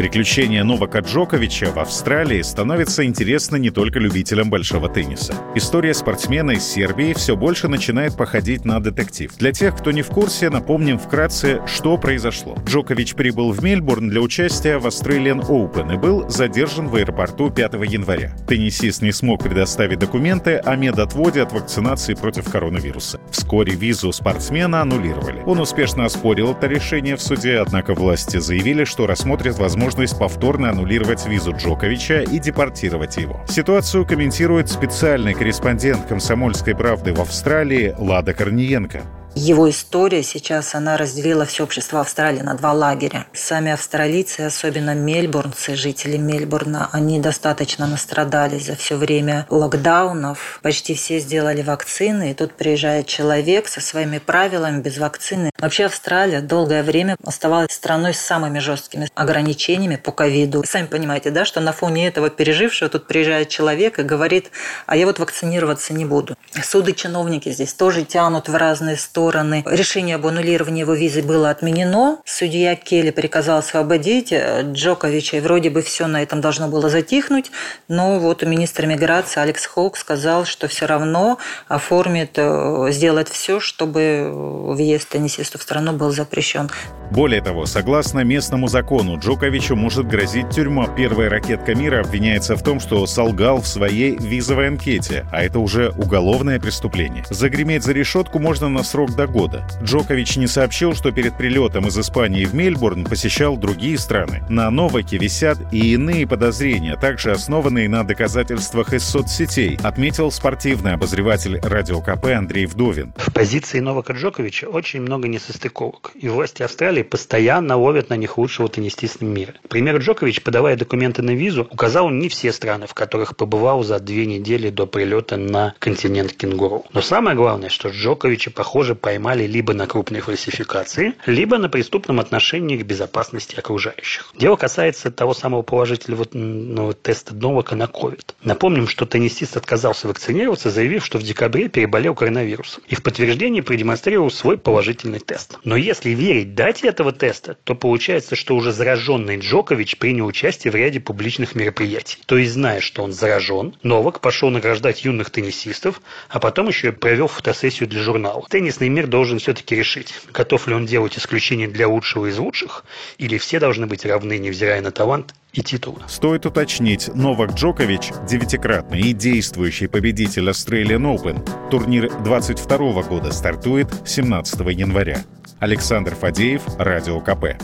Приключения Новака Джоковича в Австралии становятся интересны не только любителям большого тенниса. История спортсмена из Сербии все больше начинает походить на детектив. Для тех, кто не в курсе, напомним вкратце, что произошло. Джокович прибыл в Мельбурн для участия в Australian Open и был задержан в аэропорту 5 января. Теннисист не смог предоставить документы о медотводе от вакцинации против коронавируса. Вскоре визу спортсмена аннулировали. Он успешно оспорил это решение в суде, однако власти заявили, что рассмотрят возможность возможность повторно аннулировать визу Джоковича и депортировать его. Ситуацию комментирует специальный корреспондент «Комсомольской правды» в Австралии Лада Корниенко. Его история сейчас, она разделила все общество Австралии на два лагеря. Сами австралийцы, особенно мельбурнцы, жители Мельбурна, они достаточно настрадались за все время локдаунов. Почти все сделали вакцины, и тут приезжает человек со своими правилами без вакцины. Вообще Австралия долгое время оставалась страной с самыми жесткими ограничениями по ковиду. Сами понимаете, да, что на фоне этого пережившего тут приезжает человек и говорит, а я вот вакцинироваться не буду. Суды чиновники здесь тоже тянут в разные стороны стороны. Решение об аннулировании его визы было отменено. Судья Келли приказал освободить э, Джоковича, и вроде бы все на этом должно было затихнуть. Но вот министр миграции Алекс Хоук сказал, что все равно оформит, э, сделает все, чтобы въезд теннисиста в страну был запрещен. Более того, согласно местному закону, Джоковичу может грозить тюрьма. Первая ракетка мира обвиняется в том, что солгал в своей визовой анкете, а это уже уголовное преступление. Загреметь за решетку можно на срок до года. Джокович не сообщил, что перед прилетом из Испании в Мельбурн посещал другие страны. На Новаке висят и иные подозрения, также основанные на доказательствах из соцсетей, отметил спортивный обозреватель Радио КП Андрей Вдовин. В позиции Новака Джоковича очень много несостыковок, и власти Австралии постоянно ловят на них лучшего теннисиста мира. Пример Джокович, подавая документы на визу, указал не все страны, в которых побывал за две недели до прилета на континент кенгуру. Но самое главное, что Джоковича, похоже, поймали либо на крупной фальсификации, либо на преступном отношении к безопасности окружающих. Дело касается того самого положительного ну, теста Новака на COVID. Напомним, что теннисист отказался вакцинироваться, заявив, что в декабре переболел коронавирусом. И в подтверждении продемонстрировал свой положительный тест. Но если верить дате этого теста, то получается, что уже зараженный Джокович принял участие в ряде публичных мероприятий. То есть, зная, что он заражен, Новак пошел награждать юных теннисистов, а потом еще и провел фотосессию для журнала. Теннисный мир должен все-таки решить, готов ли он делать исключение для лучшего из лучших, или все должны быть равны, невзирая на талант и титулы. Стоит уточнить, Новак Джокович – девятикратный и действующий победитель Australian Open. Турнир 22 года стартует 17 января. Александр Фадеев, Радио КП.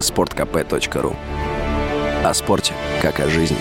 Спорткп.ру О спорте, как о жизни.